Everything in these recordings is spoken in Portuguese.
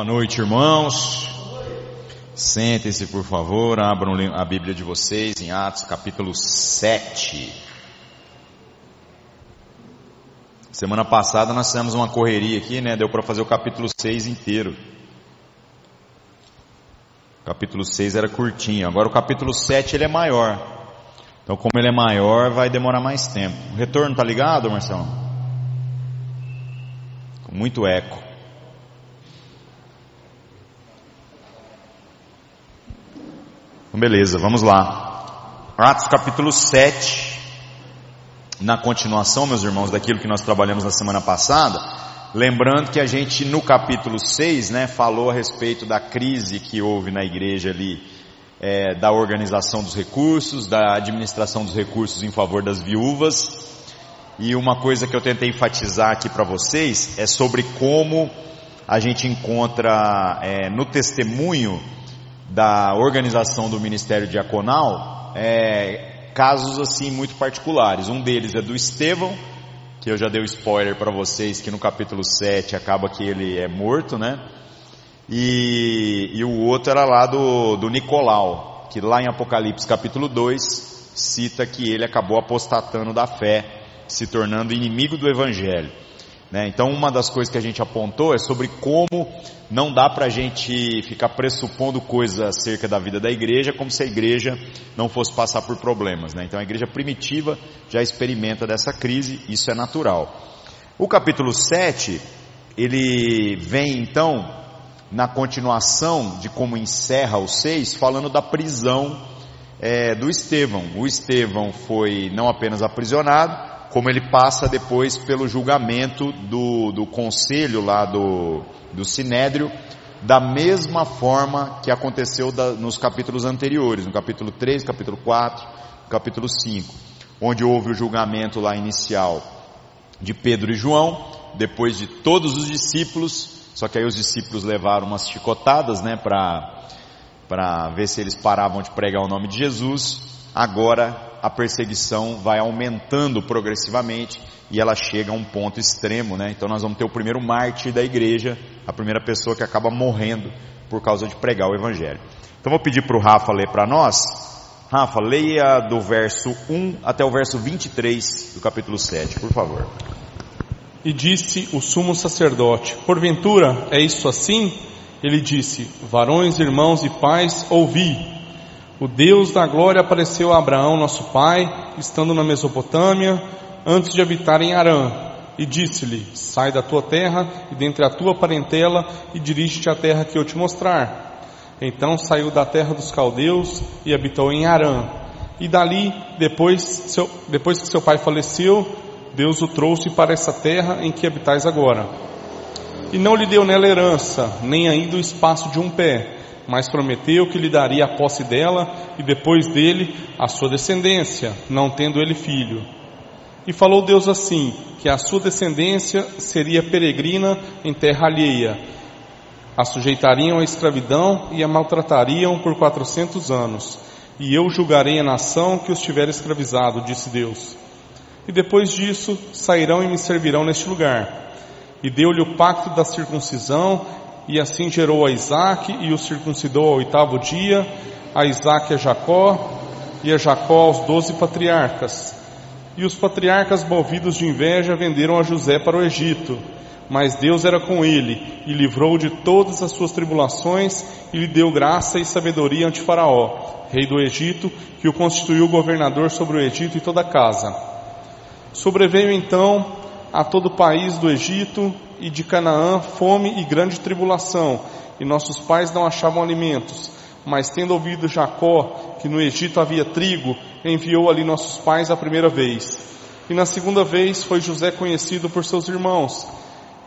Boa noite, irmãos. Sentem-se, por favor, abram a Bíblia de vocês em Atos capítulo 7. Semana passada nós fizemos uma correria aqui, né? Deu para fazer o capítulo 6 inteiro. O capítulo 6 era curtinho, agora o capítulo 7 ele é maior. Então, como ele é maior, vai demorar mais tempo. O retorno tá ligado, Marcelo? Com muito eco. Então, beleza, vamos lá. Atos capítulo 7, na continuação, meus irmãos, daquilo que nós trabalhamos na semana passada, lembrando que a gente no capítulo 6, né, falou a respeito da crise que houve na igreja ali, é, da organização dos recursos, da administração dos recursos em favor das viúvas, e uma coisa que eu tentei enfatizar aqui para vocês é sobre como a gente encontra é, no testemunho da organização do ministério diaconal, é, casos assim muito particulares. Um deles é do Estevão, que eu já dei o spoiler para vocês que no capítulo 7 acaba que ele é morto, né? E, e o outro era lá do, do Nicolau, que lá em Apocalipse capítulo 2 cita que ele acabou apostatando da fé, se tornando inimigo do evangelho. Né? Então, uma das coisas que a gente apontou é sobre como não dá para a gente ficar pressupondo coisas acerca da vida da igreja, como se a igreja não fosse passar por problemas. Né? Então, a igreja primitiva já experimenta dessa crise, isso é natural. O capítulo 7, ele vem então na continuação de como encerra o 6, falando da prisão é, do Estevão. O Estevão foi não apenas aprisionado, como ele passa depois pelo julgamento do, do conselho lá do, do Sinédrio, da mesma forma que aconteceu da, nos capítulos anteriores, no capítulo 3, capítulo 4, capítulo 5, onde houve o julgamento lá inicial de Pedro e João, depois de todos os discípulos, só que aí os discípulos levaram umas chicotadas, né, para para ver se eles paravam de pregar o nome de Jesus. Agora a perseguição vai aumentando progressivamente e ela chega a um ponto extremo, né? Então nós vamos ter o primeiro mártir da igreja, a primeira pessoa que acaba morrendo por causa de pregar o evangelho. Então vou pedir para o Rafa ler para nós. Rafa, leia do verso 1 até o verso 23 do capítulo 7, por favor. E disse o sumo sacerdote: Porventura é isso assim? Ele disse: Varões, irmãos e pais, ouvi. O Deus da glória apareceu a Abraão, nosso pai, estando na Mesopotâmia, antes de habitar em Arã, e disse-lhe: Sai da tua terra e dentre a tua parentela e dirige-te à terra que eu te mostrar. Então saiu da terra dos caldeus e habitou em Arã. E dali, depois, seu, depois que seu pai faleceu, Deus o trouxe para essa terra em que habitais agora. E não lhe deu nela herança, nem ainda o espaço de um pé mas prometeu que lhe daria a posse dela e depois dele a sua descendência, não tendo ele filho. E falou Deus assim: que a sua descendência seria peregrina em terra alheia, a sujeitariam à escravidão e a maltratariam por quatrocentos anos, e eu julgarei a nação que os tiver escravizado, disse Deus. E depois disso sairão e me servirão neste lugar. E deu-lhe o pacto da circuncisão e assim gerou a Isaac e o circuncidou ao oitavo dia, a Isaac a Jacó e a Jacó aos doze patriarcas. E os patriarcas, movidos de inveja, venderam a José para o Egito. Mas Deus era com ele e livrou de todas as suas tribulações e lhe deu graça e sabedoria ante Faraó, rei do Egito, que o constituiu governador sobre o Egito e toda a casa. Sobreveio então a todo o país do Egito e de Canaã fome e grande tribulação, e nossos pais não achavam alimentos. Mas tendo ouvido Jacó que no Egito havia trigo, enviou ali nossos pais a primeira vez. E na segunda vez foi José conhecido por seus irmãos,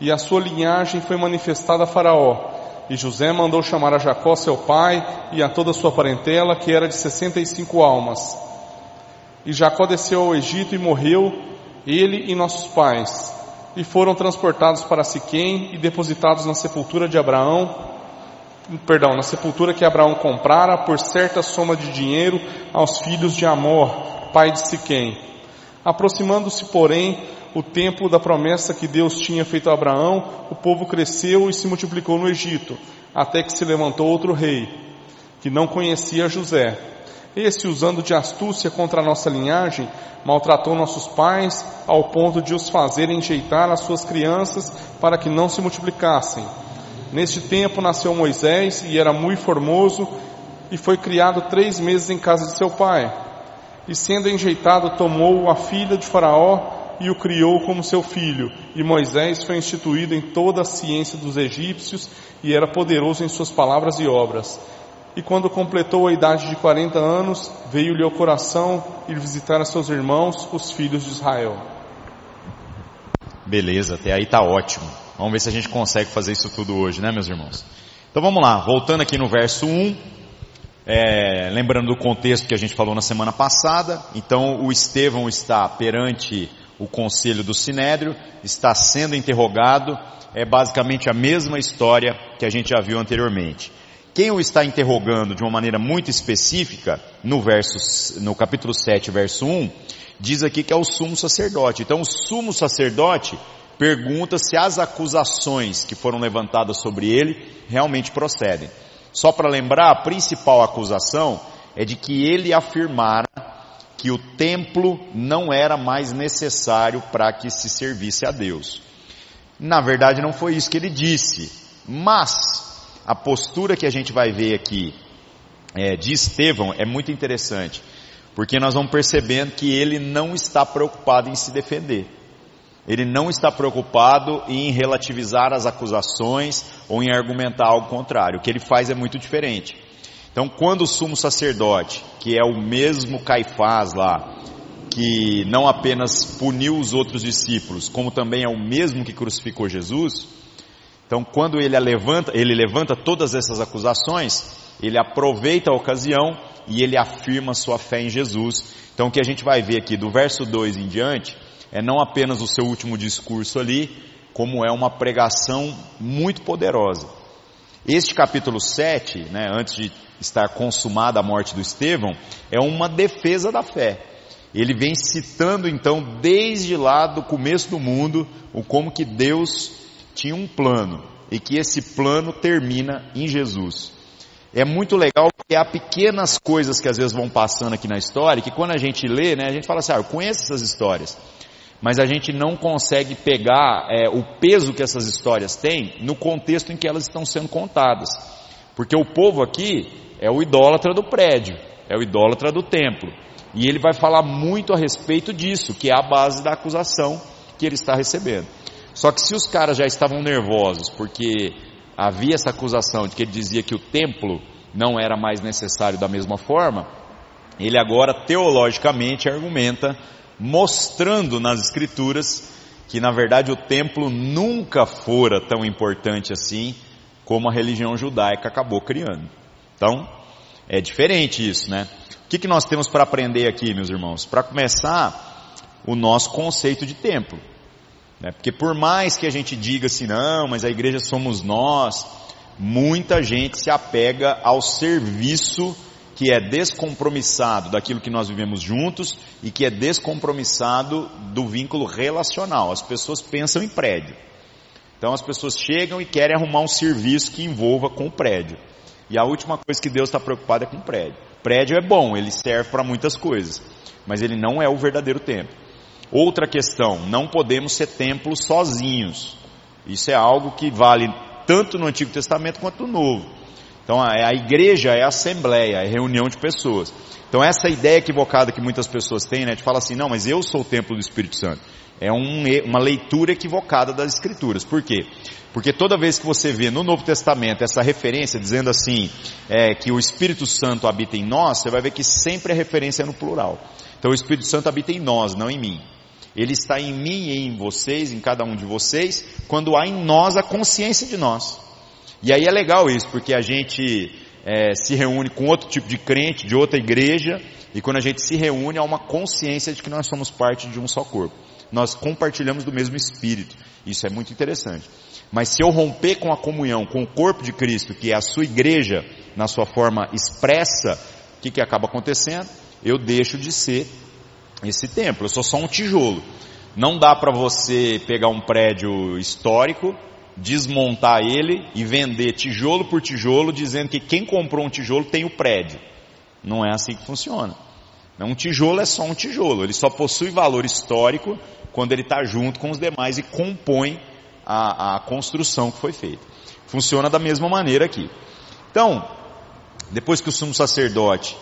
e a sua linhagem foi manifestada a Faraó. E José mandou chamar a Jacó, seu pai, e a toda a sua parentela, que era de sessenta e cinco almas. E Jacó desceu ao Egito e morreu, ele e nossos pais, e foram transportados para Siquém e depositados na sepultura de Abraão, perdão, na sepultura que Abraão comprara por certa soma de dinheiro aos filhos de Amor, pai de Siquém. Aproximando-se, porém, o tempo da promessa que Deus tinha feito a Abraão, o povo cresceu e se multiplicou no Egito, até que se levantou outro rei, que não conhecia José. Esse, usando de astúcia contra a nossa linhagem, maltratou nossos pais ao ponto de os fazer enjeitar as suas crianças para que não se multiplicassem. Neste tempo nasceu Moisés e era muito formoso e foi criado três meses em casa de seu pai. E sendo enjeitado, tomou a filha de Faraó e o criou como seu filho. E Moisés foi instituído em toda a ciência dos egípcios e era poderoso em suas palavras e obras. E quando completou a idade de 40 anos, veio-lhe ao coração ir visitar a seus irmãos, os filhos de Israel. Beleza, até aí tá ótimo. Vamos ver se a gente consegue fazer isso tudo hoje, né, meus irmãos? Então vamos lá, voltando aqui no verso 1, é, lembrando do contexto que a gente falou na semana passada. Então o Estevão está perante o conselho do Sinédrio, está sendo interrogado, é basicamente a mesma história que a gente já viu anteriormente. Quem o está interrogando de uma maneira muito específica, no verso, no capítulo 7, verso 1, diz aqui que é o sumo sacerdote. Então o sumo sacerdote pergunta se as acusações que foram levantadas sobre ele realmente procedem. Só para lembrar, a principal acusação é de que ele afirmara que o templo não era mais necessário para que se servisse a Deus. Na verdade não foi isso que ele disse, mas a postura que a gente vai ver aqui é, de Estevão é muito interessante, porque nós vamos percebendo que ele não está preocupado em se defender. Ele não está preocupado em relativizar as acusações ou em argumentar algo contrário. O que ele faz é muito diferente. Então, quando o sumo sacerdote, que é o mesmo Caifás lá, que não apenas puniu os outros discípulos, como também é o mesmo que crucificou Jesus, então, quando ele levanta, ele levanta todas essas acusações, ele aproveita a ocasião e ele afirma sua fé em Jesus. Então, o que a gente vai ver aqui do verso 2 em diante é não apenas o seu último discurso ali, como é uma pregação muito poderosa. Este capítulo 7, né, antes de estar consumada a morte do Estevão, é uma defesa da fé. Ele vem citando então desde lá do começo do mundo o como que Deus tinha um plano e que esse plano termina em Jesus. É muito legal porque há pequenas coisas que às vezes vão passando aqui na história, que quando a gente lê, né, a gente fala assim, ah, eu conheço essas histórias, mas a gente não consegue pegar é, o peso que essas histórias têm no contexto em que elas estão sendo contadas. Porque o povo aqui é o idólatra do prédio, é o idólatra do templo. E ele vai falar muito a respeito disso, que é a base da acusação que ele está recebendo. Só que se os caras já estavam nervosos porque havia essa acusação de que ele dizia que o templo não era mais necessário da mesma forma, ele agora teologicamente argumenta, mostrando nas escrituras que na verdade o templo nunca fora tão importante assim como a religião judaica acabou criando. Então, é diferente isso, né? O que, que nós temos para aprender aqui, meus irmãos? Para começar, o nosso conceito de templo. Né? Porque por mais que a gente diga assim, não, mas a igreja somos nós, muita gente se apega ao serviço que é descompromissado daquilo que nós vivemos juntos e que é descompromissado do vínculo relacional. As pessoas pensam em prédio. Então as pessoas chegam e querem arrumar um serviço que envolva com o prédio. E a última coisa que Deus está preocupado é com o prédio. Prédio é bom, ele serve para muitas coisas, mas ele não é o verdadeiro templo. Outra questão, não podemos ser templos sozinhos. Isso é algo que vale tanto no Antigo Testamento quanto no Novo. Então a, igreja é a assembleia, é reunião de pessoas. Então essa ideia equivocada que muitas pessoas têm, né, de falar assim, não, mas eu sou o templo do Espírito Santo. É um, uma leitura equivocada das Escrituras. Por quê? Porque toda vez que você vê no Novo Testamento essa referência dizendo assim, é, que o Espírito Santo habita em nós, você vai ver que sempre a referência é no plural. Então o Espírito Santo habita em nós, não em mim. Ele está em mim e em vocês, em cada um de vocês, quando há em nós a consciência de nós. E aí é legal isso, porque a gente é, se reúne com outro tipo de crente, de outra igreja, e quando a gente se reúne há uma consciência de que nós somos parte de um só corpo. Nós compartilhamos do mesmo Espírito. Isso é muito interessante. Mas se eu romper com a comunhão com o corpo de Cristo, que é a sua igreja, na sua forma expressa, o que, que acaba acontecendo? Eu deixo de ser esse templo. Eu sou só um tijolo. Não dá para você pegar um prédio histórico, desmontar ele e vender tijolo por tijolo, dizendo que quem comprou um tijolo tem o prédio. Não é assim que funciona. Um tijolo é só um tijolo, ele só possui valor histórico quando ele está junto com os demais e compõe a, a construção que foi feita. Funciona da mesma maneira aqui. Então, depois que o sumo sacerdote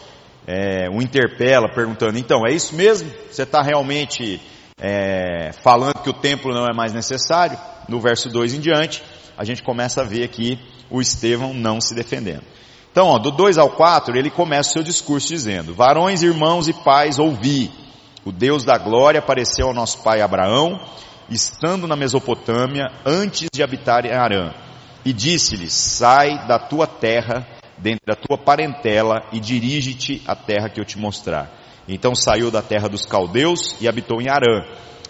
é, o interpela perguntando, então, é isso mesmo? Você está realmente é, falando que o templo não é mais necessário? No verso 2 em diante, a gente começa a ver aqui o Estevão não se defendendo. Então, ó, do 2 ao 4, ele começa o seu discurso dizendo, varões, irmãos e pais, ouvi, o Deus da glória apareceu ao nosso pai Abraão, estando na Mesopotâmia, antes de habitar em Arã, e disse-lhe, sai da tua terra dentre a tua parentela e dirige-te à terra que eu te mostrar. Então saiu da terra dos caldeus e habitou em Arã.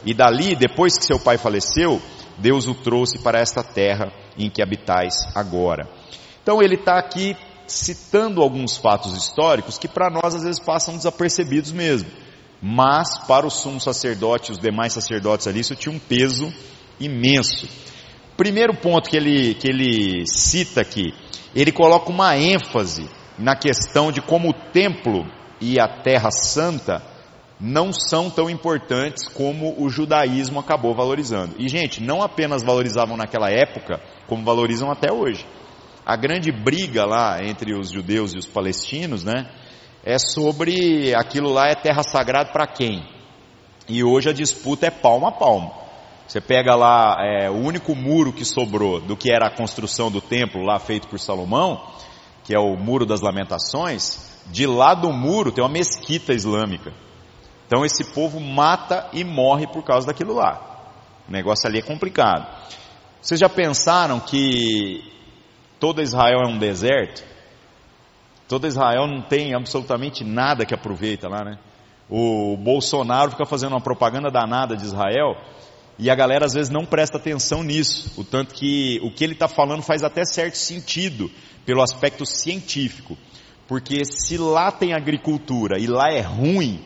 E dali, depois que seu pai faleceu, Deus o trouxe para esta terra em que habitais agora. Então ele está aqui citando alguns fatos históricos que para nós às vezes passam desapercebidos mesmo. Mas para o sumo sacerdote e os demais sacerdotes ali isso tinha um peso imenso. Primeiro ponto que ele, que ele cita aqui, ele coloca uma ênfase na questão de como o templo e a terra santa não são tão importantes como o judaísmo acabou valorizando. E gente, não apenas valorizavam naquela época, como valorizam até hoje. A grande briga lá entre os judeus e os palestinos, né, é sobre aquilo lá é terra sagrada para quem. E hoje a disputa é palmo a palmo. Você pega lá é, o único muro que sobrou do que era a construção do templo lá feito por Salomão, que é o muro das lamentações, de lá do muro tem uma mesquita islâmica. Então esse povo mata e morre por causa daquilo lá. O negócio ali é complicado. Vocês já pensaram que toda Israel é um deserto? Toda Israel não tem absolutamente nada que aproveita lá, né? O Bolsonaro fica fazendo uma propaganda danada de Israel, e a galera às vezes não presta atenção nisso, o tanto que o que ele está falando faz até certo sentido pelo aspecto científico, porque se lá tem agricultura e lá é ruim,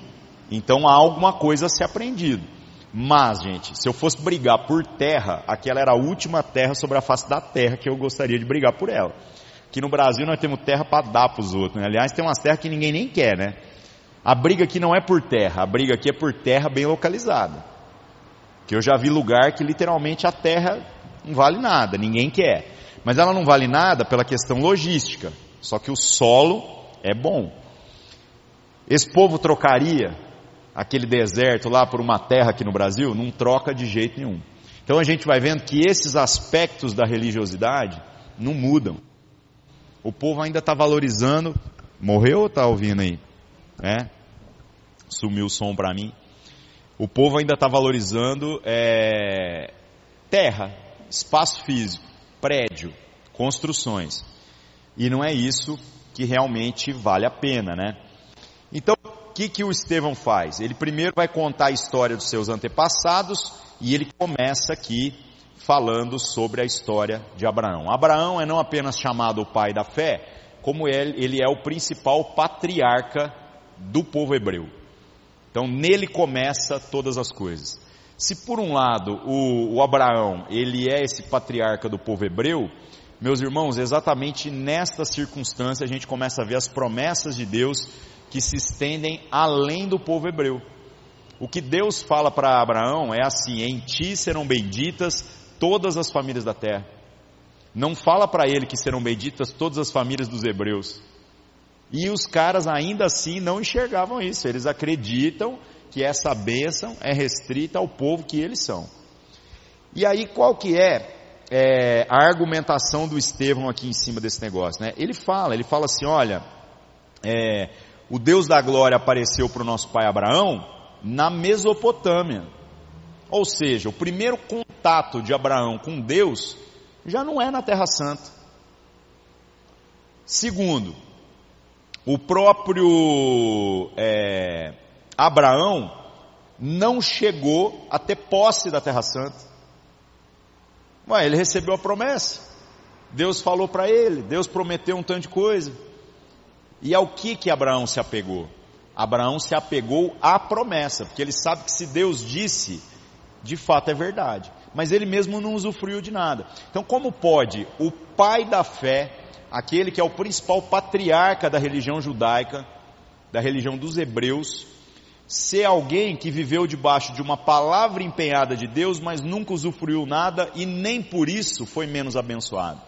então há alguma coisa a ser aprendido. Mas, gente, se eu fosse brigar por terra, aquela era a última terra sobre a face da terra que eu gostaria de brigar por ela. Aqui no Brasil nós temos terra para dar para os outros. Né? Aliás, tem umas terras que ninguém nem quer, né? A briga aqui não é por terra, a briga aqui é por terra bem localizada. Que eu já vi lugar que literalmente a terra não vale nada, ninguém quer. Mas ela não vale nada pela questão logística. Só que o solo é bom. Esse povo trocaria aquele deserto lá por uma terra aqui no Brasil? Não troca de jeito nenhum. Então a gente vai vendo que esses aspectos da religiosidade não mudam. O povo ainda está valorizando. Morreu ou está ouvindo aí? É? Sumiu o som para mim o povo ainda está valorizando é, terra, espaço físico, prédio, construções. E não é isso que realmente vale a pena, né? Então, o que, que o Estevão faz? Ele primeiro vai contar a história dos seus antepassados e ele começa aqui falando sobre a história de Abraão. Abraão é não apenas chamado o pai da fé, como ele, ele é o principal patriarca do povo hebreu. Então nele começa todas as coisas. Se por um lado o, o Abraão ele é esse patriarca do povo hebreu, meus irmãos, exatamente nesta circunstância a gente começa a ver as promessas de Deus que se estendem além do povo hebreu. O que Deus fala para Abraão é assim: em ti serão benditas todas as famílias da terra. Não fala para ele que serão benditas todas as famílias dos hebreus. E os caras ainda assim não enxergavam isso. Eles acreditam que essa bênção é restrita ao povo que eles são. E aí qual que é, é a argumentação do Estevão aqui em cima desse negócio? Né? Ele fala, ele fala assim, olha, é, o Deus da glória apareceu para o nosso pai Abraão na Mesopotâmia. Ou seja, o primeiro contato de Abraão com Deus já não é na Terra Santa. Segundo, o próprio é, Abraão não chegou a ter posse da Terra Santa. Ué, ele recebeu a promessa. Deus falou para ele, Deus prometeu um tanto de coisa. E ao que que Abraão se apegou? Abraão se apegou à promessa, porque ele sabe que se Deus disse, de fato é verdade. Mas ele mesmo não usufruiu de nada. Então, como pode o pai da fé, aquele que é o principal patriarca da religião judaica, da religião dos hebreus, ser alguém que viveu debaixo de uma palavra empenhada de Deus, mas nunca usufruiu nada e nem por isso foi menos abençoado.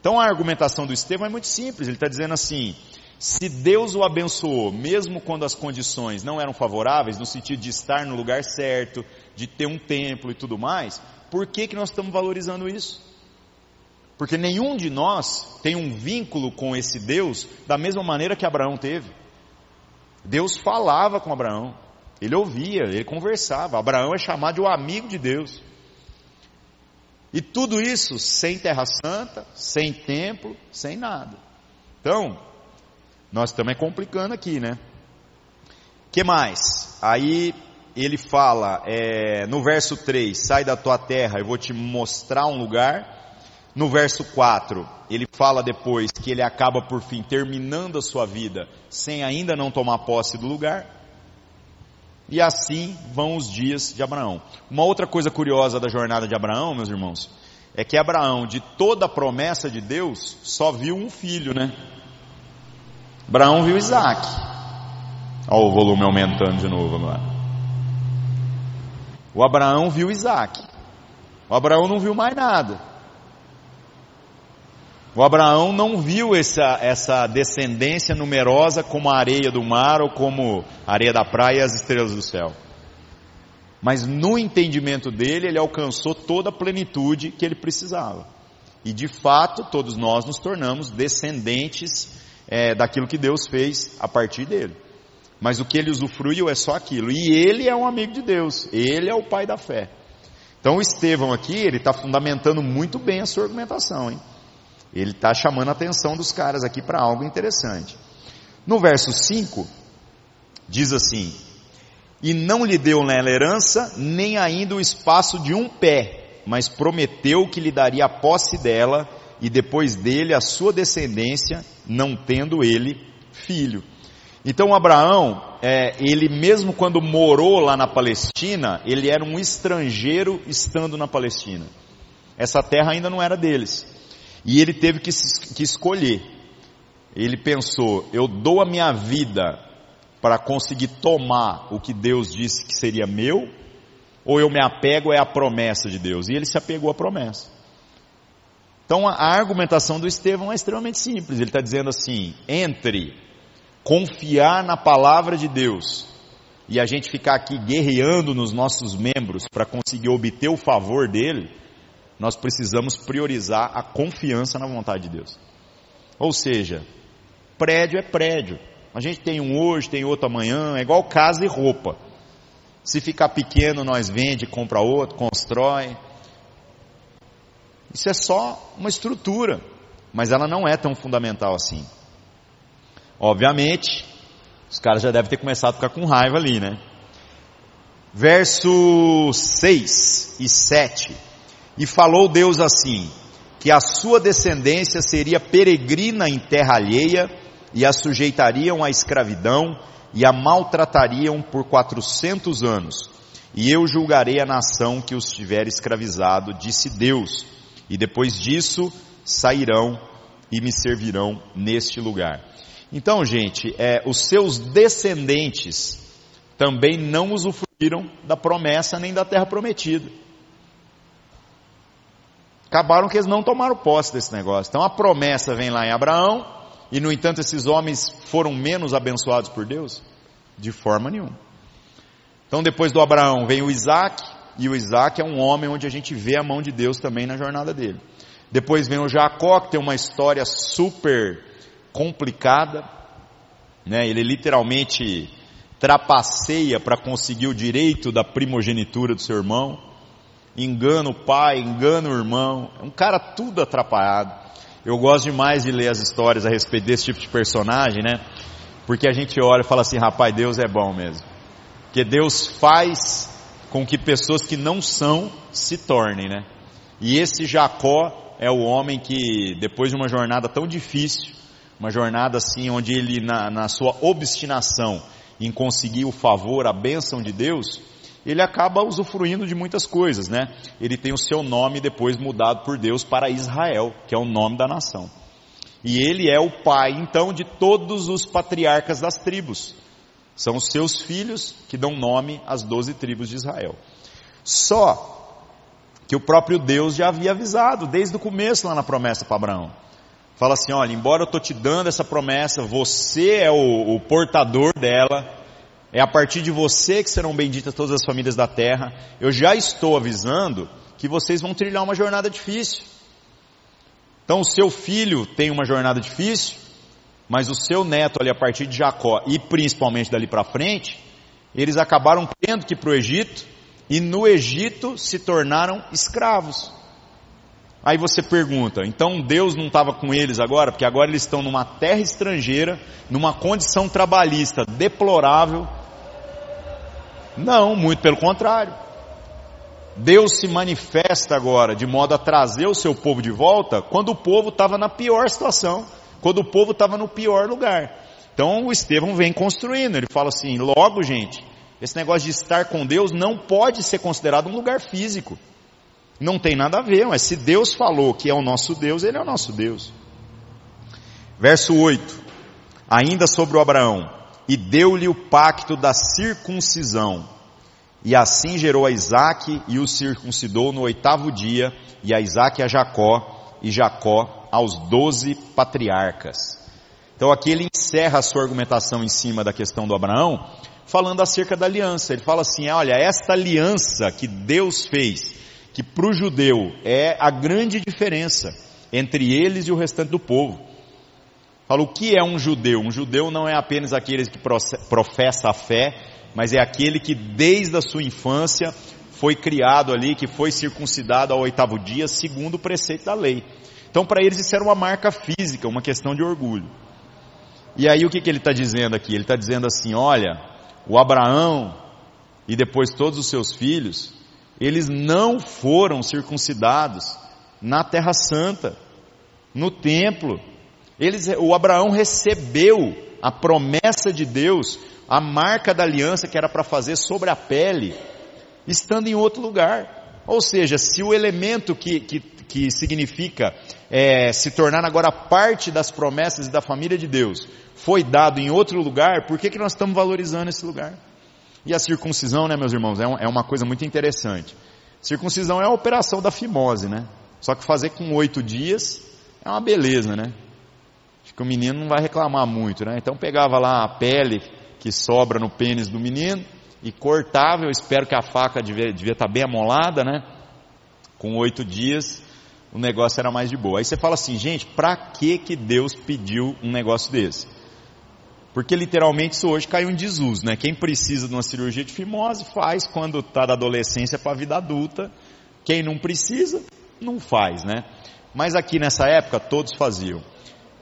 Então a argumentação do Estevão é muito simples, ele está dizendo assim, se Deus o abençoou, mesmo quando as condições não eram favoráveis, no sentido de estar no lugar certo, de ter um templo e tudo mais, por que, que nós estamos valorizando isso? Porque nenhum de nós tem um vínculo com esse Deus da mesma maneira que Abraão teve. Deus falava com Abraão, ele ouvia, ele conversava. Abraão é chamado de o um amigo de Deus. E tudo isso sem terra santa, sem templo, sem nada. Então, nós estamos complicando aqui, né? que mais? Aí ele fala é, no verso 3: Sai da tua terra, eu vou te mostrar um lugar. No verso 4, ele fala depois que ele acaba por fim terminando a sua vida sem ainda não tomar posse do lugar. E assim vão os dias de Abraão. Uma outra coisa curiosa da jornada de Abraão, meus irmãos, é que Abraão, de toda a promessa de Deus, só viu um filho, né? Abraão viu Isaac. Olha o volume aumentando de novo agora. O Abraão viu Isaac. O Abraão não viu mais nada. O Abraão não viu essa, essa descendência numerosa como a areia do mar ou como a areia da praia e as estrelas do céu. Mas no entendimento dele, ele alcançou toda a plenitude que ele precisava. E de fato, todos nós nos tornamos descendentes é, daquilo que Deus fez a partir dele. Mas o que ele usufruiu é só aquilo. E ele é um amigo de Deus. Ele é o pai da fé. Então o Estevão aqui, ele está fundamentando muito bem a sua argumentação, hein? Ele está chamando a atenção dos caras aqui para algo interessante. No verso 5, diz assim: E não lhe deu nela herança, nem ainda o espaço de um pé, mas prometeu que lhe daria a posse dela, e depois dele a sua descendência, não tendo ele filho. Então Abraão, é, ele mesmo quando morou lá na Palestina, ele era um estrangeiro estando na Palestina. Essa terra ainda não era deles. E ele teve que, que escolher. Ele pensou: eu dou a minha vida para conseguir tomar o que Deus disse que seria meu, ou eu me apego à promessa de Deus? E ele se apegou à promessa. Então a argumentação do Estevão é extremamente simples. Ele está dizendo assim: entre confiar na palavra de Deus e a gente ficar aqui guerreando nos nossos membros para conseguir obter o favor dele, nós precisamos priorizar a confiança na vontade de Deus. Ou seja, prédio é prédio. A gente tem um hoje, tem outro amanhã, é igual casa e roupa. Se ficar pequeno, nós vende, compra outro, constrói. Isso é só uma estrutura, mas ela não é tão fundamental assim. Obviamente, os caras já devem ter começado a ficar com raiva ali, né? Verso 6 e 7. E falou Deus assim: que a sua descendência seria peregrina em terra alheia, e a sujeitariam à escravidão, e a maltratariam por quatrocentos anos. E eu julgarei a nação que os tiver escravizado, disse Deus. E depois disso sairão e me servirão neste lugar. Então, gente, é, os seus descendentes também não usufruíram da promessa nem da terra prometida. Acabaram que eles não tomaram posse desse negócio. Então a promessa vem lá em Abraão, e no entanto esses homens foram menos abençoados por Deus? De forma nenhuma. Então depois do Abraão vem o Isaac, e o Isaac é um homem onde a gente vê a mão de Deus também na jornada dele. Depois vem o Jacó, que tem uma história super complicada, né? ele literalmente trapaceia para conseguir o direito da primogenitura do seu irmão engana o pai, engana o irmão, é um cara tudo atrapalhado. Eu gosto demais de ler as histórias a respeito desse tipo de personagem, né? Porque a gente olha e fala assim, rapaz, Deus é bom mesmo. Porque Deus faz com que pessoas que não são se tornem, né? E esse Jacó é o homem que, depois de uma jornada tão difícil, uma jornada assim, onde ele, na, na sua obstinação em conseguir o favor, a bênção de Deus, ele acaba usufruindo de muitas coisas, né? Ele tem o seu nome depois mudado por Deus para Israel, que é o nome da nação. E ele é o pai, então, de todos os patriarcas das tribos. São os seus filhos que dão nome às doze tribos de Israel. Só que o próprio Deus já havia avisado desde o começo lá na promessa para Abraão. Fala assim, olha, embora eu estou te dando essa promessa, você é o, o portador dela, é a partir de você que serão benditas todas as famílias da terra. Eu já estou avisando que vocês vão trilhar uma jornada difícil. Então o seu filho tem uma jornada difícil, mas o seu neto ali a partir de Jacó e principalmente dali para frente, eles acabaram tendo que ir para o Egito e no Egito se tornaram escravos. Aí você pergunta, então Deus não estava com eles agora? Porque agora eles estão numa terra estrangeira, numa condição trabalhista deplorável. Não, muito pelo contrário. Deus se manifesta agora de modo a trazer o seu povo de volta quando o povo estava na pior situação, quando o povo estava no pior lugar. Então o Estevão vem construindo, ele fala assim: logo, gente, esse negócio de estar com Deus não pode ser considerado um lugar físico. Não tem nada a ver, mas se Deus falou que é o nosso Deus, Ele é o nosso Deus. Verso 8. Ainda sobre o Abraão. E deu-lhe o pacto da circuncisão. E assim gerou a Isaac e o circuncidou no oitavo dia, e a Isaac a Jacó, e Jacó aos doze patriarcas. Então aqui ele encerra a sua argumentação em cima da questão do Abraão, falando acerca da aliança. Ele fala assim: olha, esta aliança que Deus fez que para o judeu é a grande diferença entre eles e o restante do povo. Fala, o que é um judeu? Um judeu não é apenas aquele que professa a fé, mas é aquele que desde a sua infância foi criado ali, que foi circuncidado ao oitavo dia, segundo o preceito da lei. Então para eles isso era uma marca física, uma questão de orgulho. E aí o que, que ele está dizendo aqui? Ele está dizendo assim, olha, o Abraão e depois todos os seus filhos, eles não foram circuncidados na Terra Santa, no templo. Eles, o Abraão recebeu a promessa de Deus, a marca da aliança que era para fazer sobre a pele, estando em outro lugar. Ou seja, se o elemento que, que, que significa é, se tornar agora parte das promessas e da família de Deus foi dado em outro lugar, por que, que nós estamos valorizando esse lugar? E a circuncisão, né, meus irmãos, é, é uma coisa muito interessante. Circuncisão é a operação da fimose, né? Só que fazer com oito dias é uma beleza, né? Que o menino não vai reclamar muito, né? Então pegava lá a pele que sobra no pênis do menino e cortava, eu espero que a faca devia, devia estar bem amolada, né? Com oito dias o negócio era mais de boa. Aí você fala assim, gente, para que que Deus pediu um negócio desse? Porque literalmente isso hoje caiu em desuso, né? Quem precisa de uma cirurgia de fimose faz quando está da adolescência para a vida adulta. Quem não precisa, não faz, né? Mas aqui nessa época todos faziam.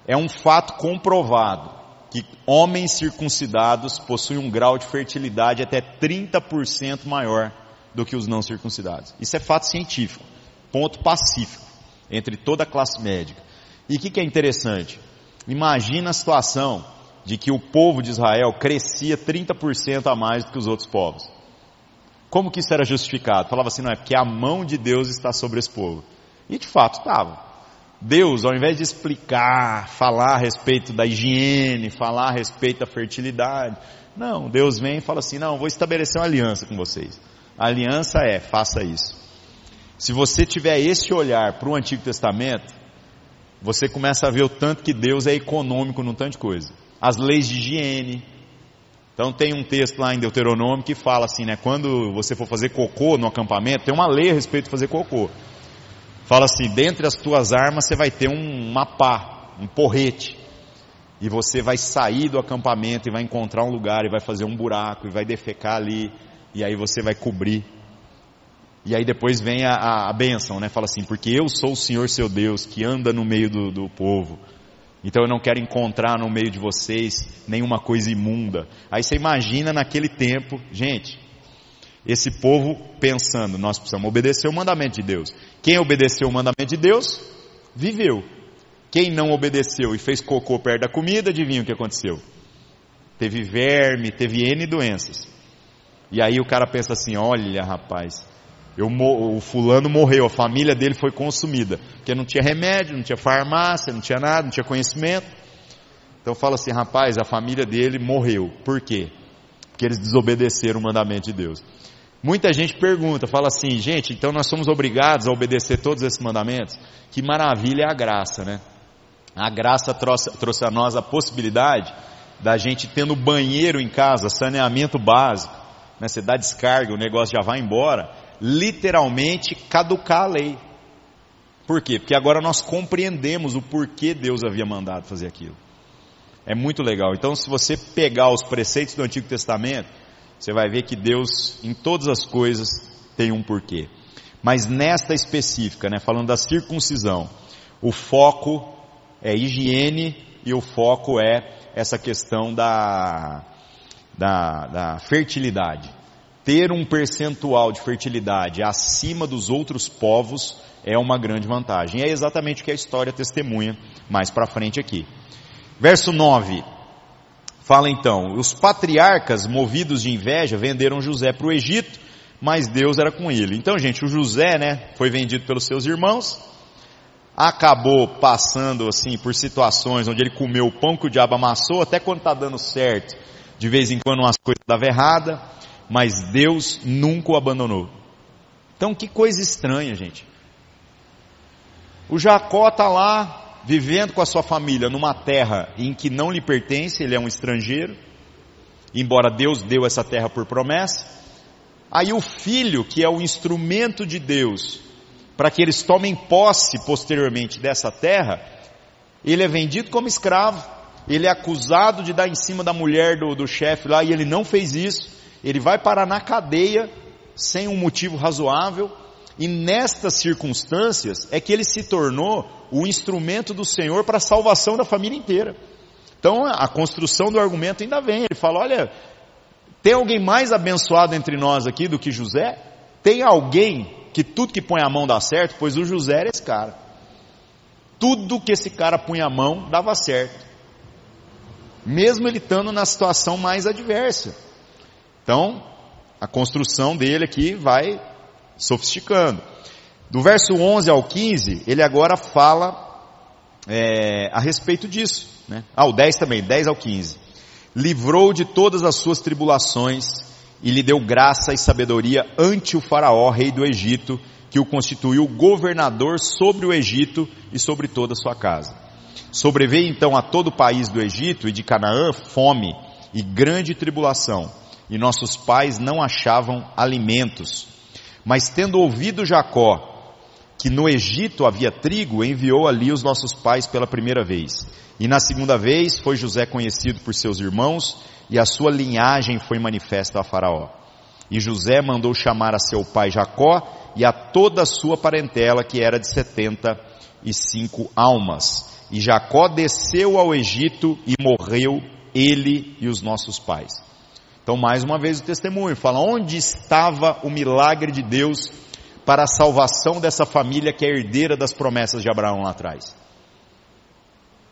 É um fato comprovado que homens circuncidados possuem um grau de fertilidade até 30% maior do que os não circuncidados. Isso é fato científico, ponto pacífico, entre toda a classe médica. E o que, que é interessante? Imagina a situação de que o povo de Israel crescia 30% a mais do que os outros povos. Como que isso era justificado? Falava assim, não é porque a mão de Deus está sobre esse povo. E de fato estava. Deus, ao invés de explicar, falar a respeito da higiene, falar a respeito da fertilidade, não, Deus vem e fala assim, não, vou estabelecer uma aliança com vocês. A aliança é, faça isso. Se você tiver esse olhar para o Antigo Testamento, você começa a ver o tanto que Deus é econômico num tanto de coisa as leis de higiene. Então tem um texto lá em Deuteronômio que fala assim, né, quando você for fazer cocô no acampamento, tem uma lei a respeito de fazer cocô. Fala assim, dentre as tuas armas você vai ter um, uma pá, um porrete. E você vai sair do acampamento e vai encontrar um lugar e vai fazer um buraco e vai defecar ali. E aí você vai cobrir. E aí depois vem a, a, a bênção, né? Fala assim, porque eu sou o Senhor seu Deus que anda no meio do, do povo. Então eu não quero encontrar no meio de vocês nenhuma coisa imunda. Aí você imagina naquele tempo, gente, esse povo pensando, nós precisamos obedecer o mandamento de Deus. Quem obedeceu o mandamento de Deus, viveu. Quem não obedeceu e fez cocô perto da comida, adivinha o que aconteceu? Teve verme, teve N doenças. E aí o cara pensa assim: olha, rapaz, eu, o fulano morreu, a família dele foi consumida, porque não tinha remédio, não tinha farmácia, não tinha nada, não tinha conhecimento. Então fala assim, rapaz, a família dele morreu. Por quê? Porque eles desobedeceram o mandamento de Deus. Muita gente pergunta, fala assim, gente, então nós somos obrigados a obedecer todos esses mandamentos? Que maravilha é a graça, né? A graça trouxe, trouxe a nós a possibilidade da gente tendo banheiro em casa, saneamento básico, né? Você dá descarga, o negócio já vai embora literalmente caducar a lei. Por quê? Porque agora nós compreendemos o porquê Deus havia mandado fazer aquilo. É muito legal. Então, se você pegar os preceitos do Antigo Testamento, você vai ver que Deus, em todas as coisas, tem um porquê. Mas nesta específica, né, falando da circuncisão, o foco é higiene e o foco é essa questão da, da, da fertilidade ter um percentual de fertilidade acima dos outros povos é uma grande vantagem. É exatamente o que a história testemunha mais para frente aqui. Verso 9. Fala então, os patriarcas movidos de inveja venderam José para o Egito, mas Deus era com ele. Então, gente, o José, né, foi vendido pelos seus irmãos, acabou passando assim por situações onde ele comeu o pão que o diabo amassou, até quando está dando certo, de vez em quando umas coisas davam errada mas Deus nunca o abandonou. Então que coisa estranha, gente. O Jacó está lá vivendo com a sua família numa terra em que não lhe pertence, ele é um estrangeiro, embora Deus deu essa terra por promessa. Aí o filho, que é o instrumento de Deus, para que eles tomem posse posteriormente dessa terra, ele é vendido como escravo, ele é acusado de dar em cima da mulher do, do chefe lá e ele não fez isso ele vai parar na cadeia sem um motivo razoável, e nestas circunstâncias é que ele se tornou o instrumento do Senhor para a salvação da família inteira. Então a construção do argumento ainda vem. Ele fala: olha, tem alguém mais abençoado entre nós aqui do que José? Tem alguém que tudo que põe a mão dá certo? Pois o José era esse cara. Tudo que esse cara punha a mão dava certo. Mesmo ele estando na situação mais adversa. Então, a construção dele aqui vai sofisticando. Do verso 11 ao 15, ele agora fala é, a respeito disso. Né? Ah, o 10 também, 10 ao 15. Livrou de todas as suas tribulações e lhe deu graça e sabedoria ante o faraó, rei do Egito, que o constituiu governador sobre o Egito e sobre toda a sua casa. Sobreveio então a todo o país do Egito e de Canaã fome e grande tribulação e nossos pais não achavam alimentos. Mas tendo ouvido Jacó que no Egito havia trigo, enviou ali os nossos pais pela primeira vez. E na segunda vez foi José conhecido por seus irmãos e a sua linhagem foi manifesta a Faraó. E José mandou chamar a seu pai Jacó e a toda a sua parentela, que era de setenta e cinco almas. E Jacó desceu ao Egito e morreu ele e os nossos pais. Então, mais uma vez o testemunho fala onde estava o milagre de Deus para a salvação dessa família que é herdeira das promessas de Abraão lá atrás.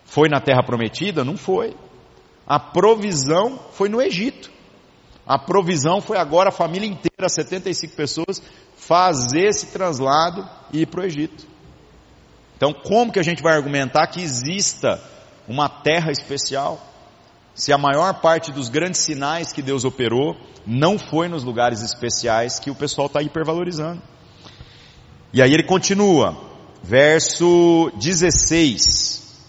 Foi na terra prometida? Não foi. A provisão foi no Egito. A provisão foi agora a família inteira, 75 pessoas, fazer esse translado e ir para o Egito. Então, como que a gente vai argumentar que exista uma terra especial? Se a maior parte dos grandes sinais que Deus operou não foi nos lugares especiais que o pessoal está hipervalorizando. E aí ele continua, verso 16,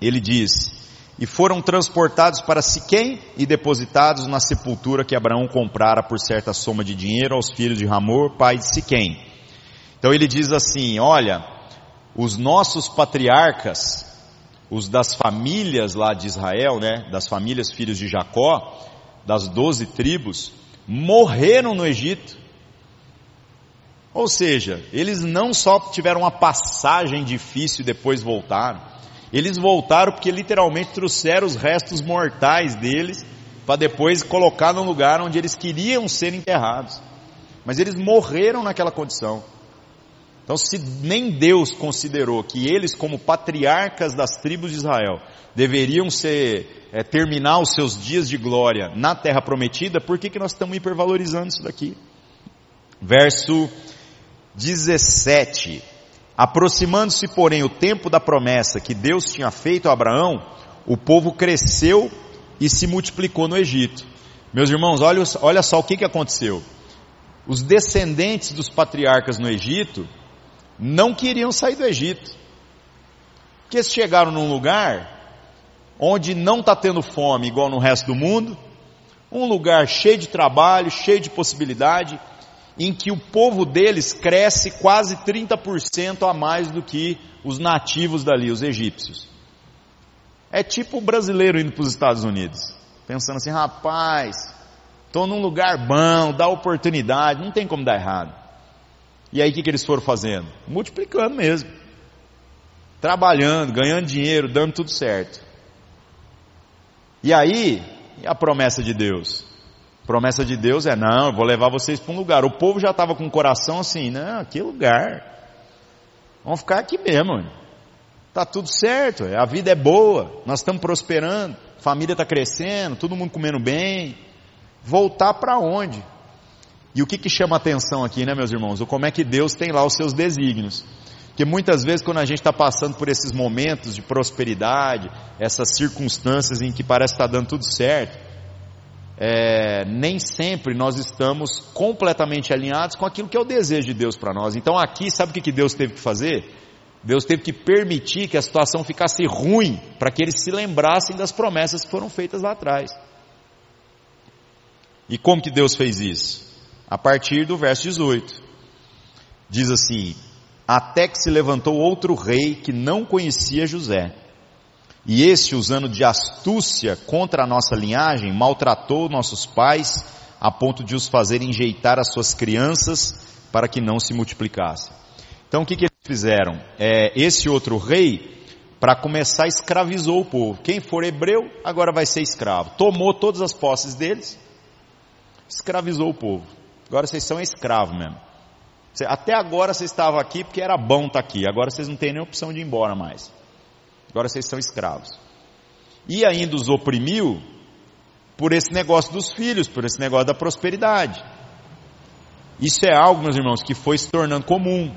ele diz, e foram transportados para Siquém e depositados na sepultura que Abraão comprara por certa soma de dinheiro aos filhos de Ramor, pai de Siquém. Então ele diz assim, olha, os nossos patriarcas os das famílias lá de Israel, né, das famílias filhos de Jacó, das doze tribos, morreram no Egito. Ou seja, eles não só tiveram uma passagem difícil e depois voltaram, eles voltaram porque literalmente trouxeram os restos mortais deles para depois colocar no lugar onde eles queriam ser enterrados. Mas eles morreram naquela condição. Então, se nem Deus considerou que eles, como patriarcas das tribos de Israel, deveriam ser, é, terminar os seus dias de glória na terra prometida, por que, que nós estamos hipervalorizando isso daqui? Verso 17. Aproximando-se, porém, o tempo da promessa que Deus tinha feito a Abraão, o povo cresceu e se multiplicou no Egito. Meus irmãos, olha, olha só o que, que aconteceu. Os descendentes dos patriarcas no Egito não queriam sair do Egito. Porque eles chegaram num lugar onde não está tendo fome igual no resto do mundo, um lugar cheio de trabalho, cheio de possibilidade, em que o povo deles cresce quase 30% a mais do que os nativos dali, os egípcios. É tipo o brasileiro indo para os Estados Unidos, pensando assim, rapaz, estou num lugar bom, dá oportunidade, não tem como dar errado. E aí o que, que eles foram fazendo? Multiplicando mesmo. Trabalhando, ganhando dinheiro, dando tudo certo. E aí, a promessa de Deus? A promessa de Deus é, não, eu vou levar vocês para um lugar. O povo já estava com o coração assim, não, que lugar? Vamos ficar aqui mesmo. Está tudo certo, a vida é boa, nós estamos prosperando, família está crescendo, todo mundo comendo bem. Voltar para onde? E o que, que chama atenção aqui, né, meus irmãos? O como é que Deus tem lá os seus desígnios. Porque muitas vezes, quando a gente está passando por esses momentos de prosperidade, essas circunstâncias em que parece estar tá dando tudo certo, é, nem sempre nós estamos completamente alinhados com aquilo que é o desejo de Deus para nós. Então, aqui, sabe o que, que Deus teve que fazer? Deus teve que permitir que a situação ficasse ruim, para que eles se lembrassem das promessas que foram feitas lá atrás. E como que Deus fez isso? A partir do verso 18. Diz assim: Até que se levantou outro rei que não conhecia José. E este, usando de astúcia contra a nossa linhagem, maltratou nossos pais a ponto de os fazer enjeitar as suas crianças para que não se multiplicassem. Então o que, que eles fizeram? É, esse outro rei, para começar, escravizou o povo. Quem for hebreu, agora vai ser escravo. Tomou todas as posses deles, escravizou o povo. Agora vocês são escravos mesmo. Até agora vocês estavam aqui porque era bom estar aqui. Agora vocês não têm nem opção de ir embora mais. Agora vocês são escravos. E ainda os oprimiu por esse negócio dos filhos, por esse negócio da prosperidade. Isso é algo, meus irmãos, que foi se tornando comum.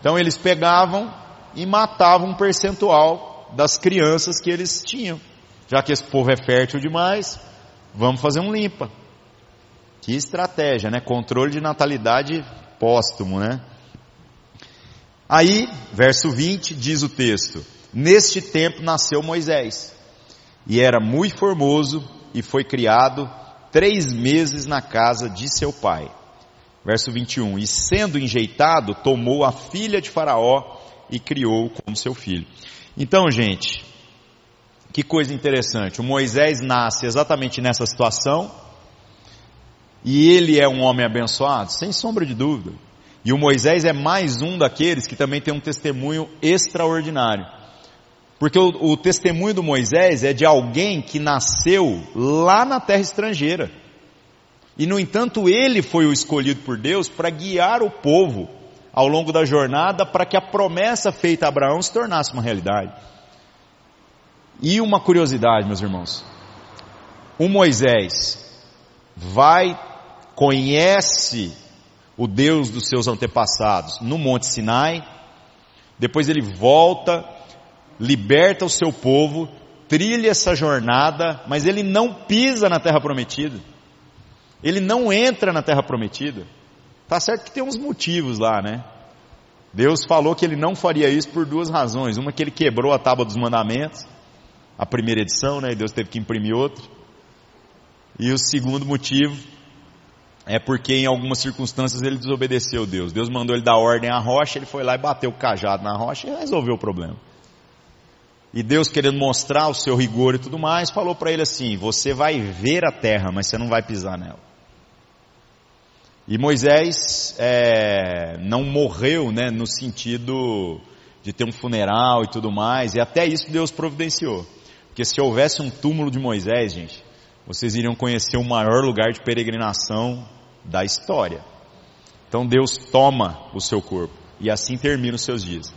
Então eles pegavam e matavam um percentual das crianças que eles tinham. Já que esse povo é fértil demais, vamos fazer um limpa. Que estratégia, né? Controle de natalidade póstumo, né? Aí, verso 20, diz o texto: Neste tempo nasceu Moisés, e era muito formoso, e foi criado três meses na casa de seu pai. Verso 21, e sendo enjeitado, tomou a filha de Faraó e criou como seu filho. Então, gente, que coisa interessante. O Moisés nasce exatamente nessa situação, e ele é um homem abençoado? Sem sombra de dúvida. E o Moisés é mais um daqueles que também tem um testemunho extraordinário. Porque o, o, testemunho do Moisés é de alguém que nasceu lá na terra estrangeira. E no entanto, ele foi o escolhido por Deus para guiar o povo ao longo da jornada para que a promessa feita a Abraão se tornasse uma realidade. E uma curiosidade, meus irmãos. O Moisés vai conhece o Deus dos seus antepassados no Monte Sinai, depois ele volta, liberta o seu povo, trilha essa jornada, mas ele não pisa na terra prometida. Ele não entra na terra prometida. Tá certo que tem uns motivos lá, né? Deus falou que ele não faria isso por duas razões. Uma que ele quebrou a tábua dos mandamentos, a primeira edição, né? E Deus teve que imprimir outra. E o segundo motivo é porque em algumas circunstâncias ele desobedeceu Deus. Deus mandou ele dar ordem à rocha, ele foi lá e bateu o cajado na rocha e resolveu o problema. E Deus, querendo mostrar o seu rigor e tudo mais, falou para ele assim: Você vai ver a terra, mas você não vai pisar nela. E Moisés é, não morreu, né, no sentido de ter um funeral e tudo mais, e até isso Deus providenciou. Porque se houvesse um túmulo de Moisés, gente, vocês iriam conhecer o maior lugar de peregrinação da história. Então Deus toma o seu corpo e assim termina os seus dias.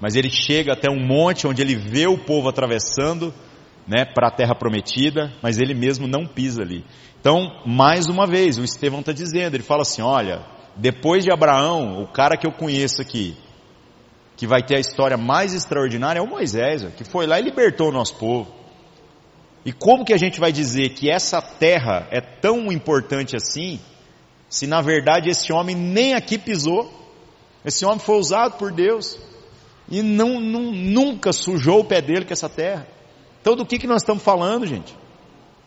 Mas ele chega até um monte onde ele vê o povo atravessando, né, para a terra prometida, mas ele mesmo não pisa ali. Então, mais uma vez, o Estevão está dizendo, ele fala assim, olha, depois de Abraão, o cara que eu conheço aqui, que vai ter a história mais extraordinária é o Moisés, que foi lá e libertou o nosso povo. E como que a gente vai dizer que essa terra é tão importante assim, se na verdade esse homem nem aqui pisou? Esse homem foi usado por Deus e não, não, nunca sujou o pé dele com essa terra. Então do que, que nós estamos falando, gente?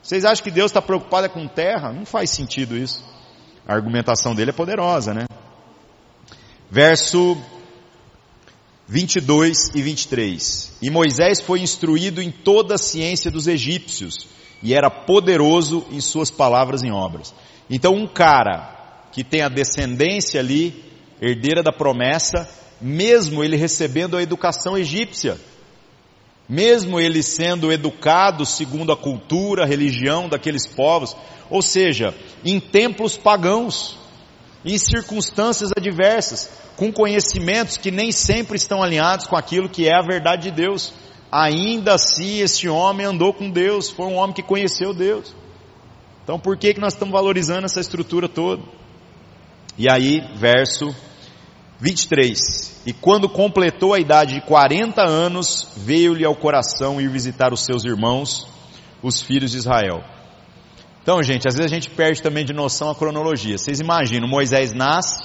Vocês acham que Deus está preocupado com terra? Não faz sentido isso. A argumentação dele é poderosa, né? Verso 22 e 23. E Moisés foi instruído em toda a ciência dos egípcios e era poderoso em suas palavras e obras. Então um cara que tem a descendência ali, herdeira da promessa, mesmo ele recebendo a educação egípcia, mesmo ele sendo educado segundo a cultura, a religião daqueles povos, ou seja, em templos pagãos, em circunstâncias adversas, com conhecimentos que nem sempre estão alinhados com aquilo que é a verdade de Deus. Ainda assim, esse homem andou com Deus, foi um homem que conheceu Deus. Então, por que, que nós estamos valorizando essa estrutura toda? E aí, verso 23. E quando completou a idade de 40 anos, veio-lhe ao coração ir visitar os seus irmãos, os filhos de Israel. Então, gente, às vezes a gente perde também de noção a cronologia. Vocês imaginam, Moisés nasce,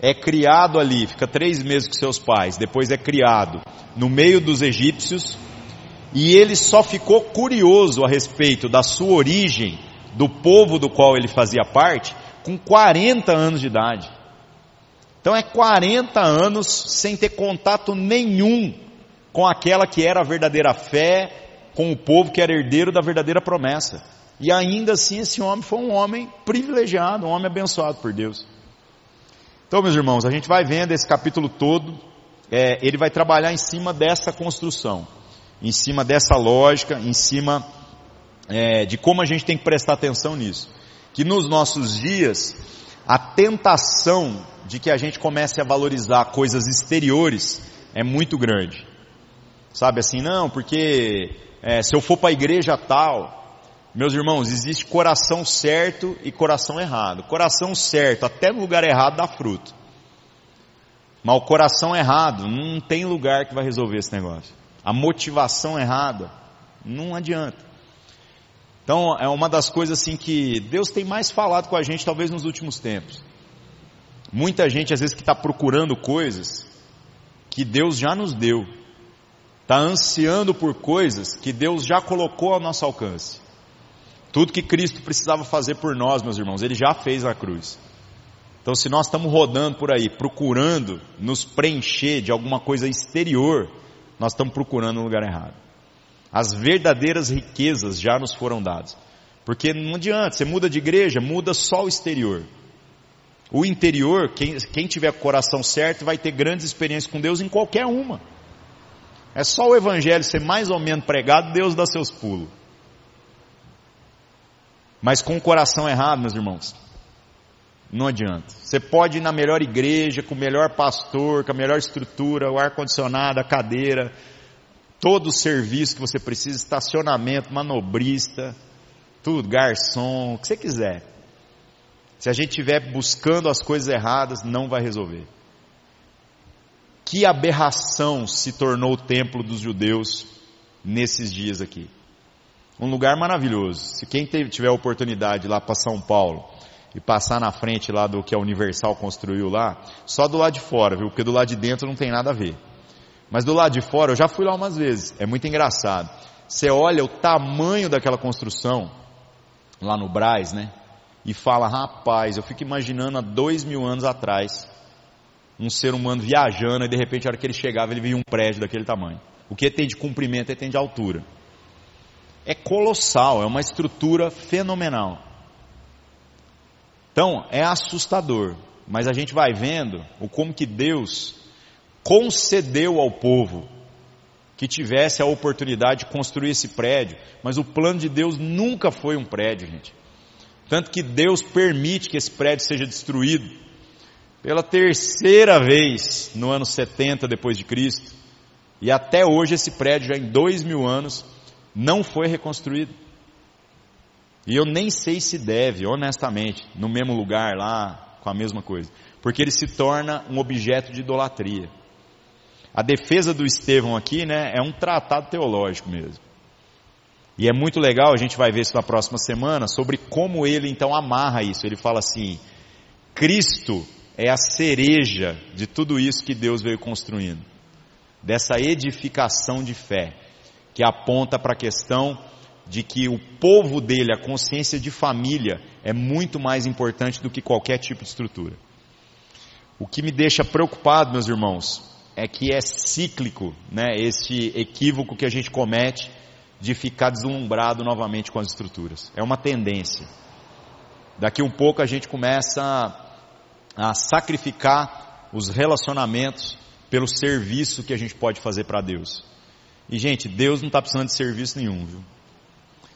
é criado ali, fica três meses com seus pais, depois é criado no meio dos egípcios, e ele só ficou curioso a respeito da sua origem, do povo do qual ele fazia parte, com 40 anos de idade. Então é 40 anos sem ter contato nenhum com aquela que era a verdadeira fé, com o povo que era herdeiro da verdadeira promessa. E ainda assim esse homem foi um homem privilegiado, um homem abençoado por Deus. Então, meus irmãos, a gente vai vendo esse capítulo todo, é, ele vai trabalhar em cima dessa construção, em cima dessa lógica, em cima é, de como a gente tem que prestar atenção nisso. Que nos nossos dias, a tentação de que a gente comece a valorizar coisas exteriores é muito grande. Sabe assim, não, porque é, se eu for para a igreja tal, meus irmãos, existe coração certo e coração errado. Coração certo, até no lugar errado dá fruto. Mas o coração errado, não tem lugar que vai resolver esse negócio. A motivação errada, não adianta. Então, é uma das coisas assim que Deus tem mais falado com a gente, talvez nos últimos tempos. Muita gente, às vezes, que está procurando coisas que Deus já nos deu. Está ansiando por coisas que Deus já colocou ao nosso alcance. Tudo que Cristo precisava fazer por nós, meus irmãos, Ele já fez na cruz. Então, se nós estamos rodando por aí, procurando nos preencher de alguma coisa exterior, nós estamos procurando no lugar errado. As verdadeiras riquezas já nos foram dadas. Porque não adianta, você muda de igreja, muda só o exterior. O interior, quem, quem tiver o coração certo, vai ter grandes experiências com Deus em qualquer uma. É só o evangelho ser mais ou menos pregado, Deus dá seus pulos. Mas com o coração errado, meus irmãos, não adianta. Você pode ir na melhor igreja, com o melhor pastor, com a melhor estrutura, o ar-condicionado, a cadeira, todo o serviço que você precisa, estacionamento, manobrista, tudo, garçom, o que você quiser. Se a gente estiver buscando as coisas erradas, não vai resolver. Que aberração se tornou o templo dos judeus nesses dias aqui. Um lugar maravilhoso. Se quem tiver oportunidade lá para São Paulo e passar na frente lá do que a Universal construiu lá, só do lado de fora, viu? Porque do lado de dentro não tem nada a ver. Mas do lado de fora, eu já fui lá umas vezes. É muito engraçado. Você olha o tamanho daquela construção lá no Braz, né? E fala, rapaz, eu fico imaginando há dois mil anos atrás um ser humano viajando e de repente, a hora que ele chegava, ele via um prédio daquele tamanho. O que tem de comprimento e tem de altura é colossal, é uma estrutura fenomenal. Então, é assustador, mas a gente vai vendo o como que Deus concedeu ao povo que tivesse a oportunidade de construir esse prédio, mas o plano de Deus nunca foi um prédio, gente. Tanto que Deus permite que esse prédio seja destruído. pela terceira vez no ano 70 depois de Cristo, e até hoje esse prédio, já em dois mil anos, não foi reconstruído. E eu nem sei se deve, honestamente, no mesmo lugar lá, com a mesma coisa. Porque ele se torna um objeto de idolatria. A defesa do Estevão aqui, né, é um tratado teológico mesmo. E é muito legal, a gente vai ver isso na próxima semana, sobre como ele então amarra isso. Ele fala assim: Cristo é a cereja de tudo isso que Deus veio construindo, dessa edificação de fé, que aponta para a questão de que o povo dele, a consciência de família, é muito mais importante do que qualquer tipo de estrutura. O que me deixa preocupado, meus irmãos, é que é cíclico, né, esse equívoco que a gente comete de ficar deslumbrado novamente com as estruturas. É uma tendência. Daqui um pouco a gente começa a, a sacrificar os relacionamentos pelo serviço que a gente pode fazer para Deus. E gente, Deus não está precisando de serviço nenhum, viu?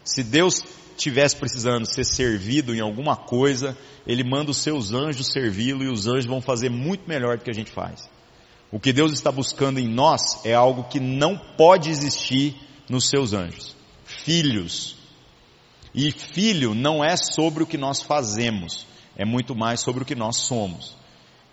Se Deus tivesse precisando ser servido em alguma coisa, Ele manda os seus anjos servi-lo e os anjos vão fazer muito melhor do que a gente faz. O que Deus está buscando em nós é algo que não pode existir nos seus anjos. Filhos. E filho não é sobre o que nós fazemos, é muito mais sobre o que nós somos.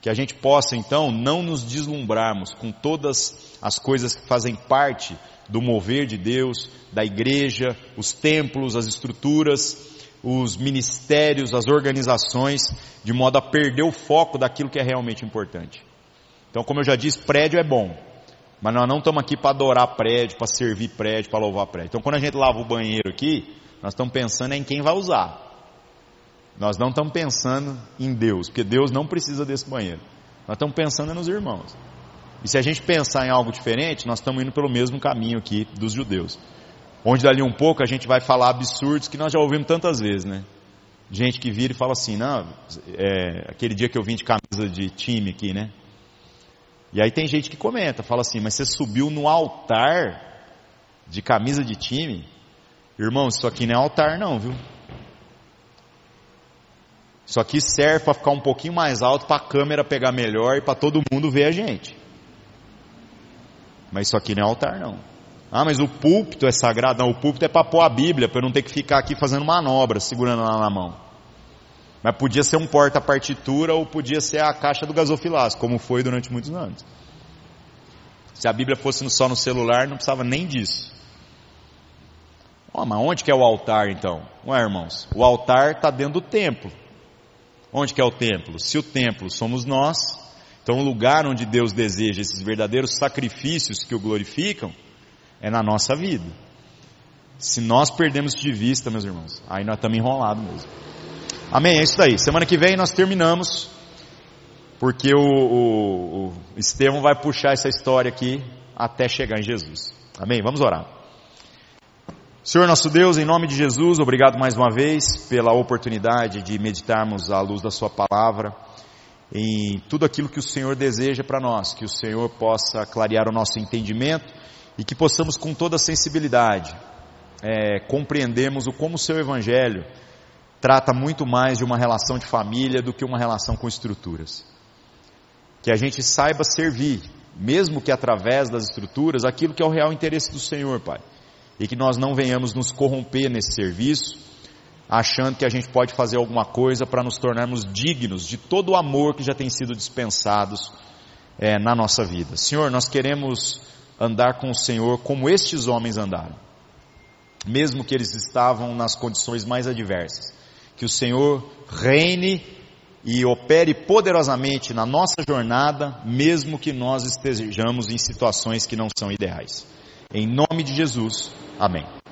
Que a gente possa então não nos deslumbrarmos com todas as coisas que fazem parte do mover de Deus, da igreja, os templos, as estruturas, os ministérios, as organizações, de modo a perder o foco daquilo que é realmente importante. Então, como eu já disse, prédio é bom, mas nós não estamos aqui para adorar prédio, para servir prédio, para louvar prédio. Então, quando a gente lava o banheiro aqui, nós estamos pensando em quem vai usar. Nós não estamos pensando em Deus, porque Deus não precisa desse banheiro. Nós estamos pensando nos irmãos. E se a gente pensar em algo diferente, nós estamos indo pelo mesmo caminho aqui dos judeus. Onde dali um pouco a gente vai falar absurdos que nós já ouvimos tantas vezes, né? Gente que vira e fala assim, não, é, aquele dia que eu vim de camisa de time aqui, né? E aí tem gente que comenta, fala assim, mas você subiu no altar de camisa de time? Irmão, isso aqui não é altar não, viu? Isso aqui serve para ficar um pouquinho mais alto para a câmera pegar melhor e para todo mundo ver a gente. Mas isso aqui não é altar, não. Ah, mas o púlpito é sagrado. Não, o púlpito é para pôr a Bíblia, para eu não ter que ficar aqui fazendo manobra, segurando ela na mão. Mas podia ser um porta-partitura ou podia ser a caixa do gasofilaço, como foi durante muitos anos. Se a Bíblia fosse só no celular, não precisava nem disso. Oh, mas onde que é o altar então? Ué, irmãos, o altar está dentro do templo. Onde que é o templo? Se o templo somos nós, então, o lugar onde Deus deseja esses verdadeiros sacrifícios que o glorificam é na nossa vida. Se nós perdemos de vista, meus irmãos, aí nós estamos enrolados mesmo. Amém? É isso daí. Semana que vem nós terminamos, porque o, o, o Estevão vai puxar essa história aqui até chegar em Jesus. Amém? Vamos orar. Senhor nosso Deus, em nome de Jesus, obrigado mais uma vez pela oportunidade de meditarmos à luz da Sua palavra em tudo aquilo que o Senhor deseja para nós, que o Senhor possa clarear o nosso entendimento e que possamos com toda sensibilidade é, compreendermos o como o Seu Evangelho trata muito mais de uma relação de família do que uma relação com estruturas. Que a gente saiba servir, mesmo que através das estruturas, aquilo que é o real interesse do Senhor, Pai. E que nós não venhamos nos corromper nesse serviço, achando que a gente pode fazer alguma coisa para nos tornarmos dignos de todo o amor que já tem sido dispensados é, na nossa vida. Senhor, nós queremos andar com o Senhor como estes homens andaram, mesmo que eles estavam nas condições mais adversas. Que o Senhor reine e opere poderosamente na nossa jornada, mesmo que nós estejamos em situações que não são ideais. Em nome de Jesus, Amém.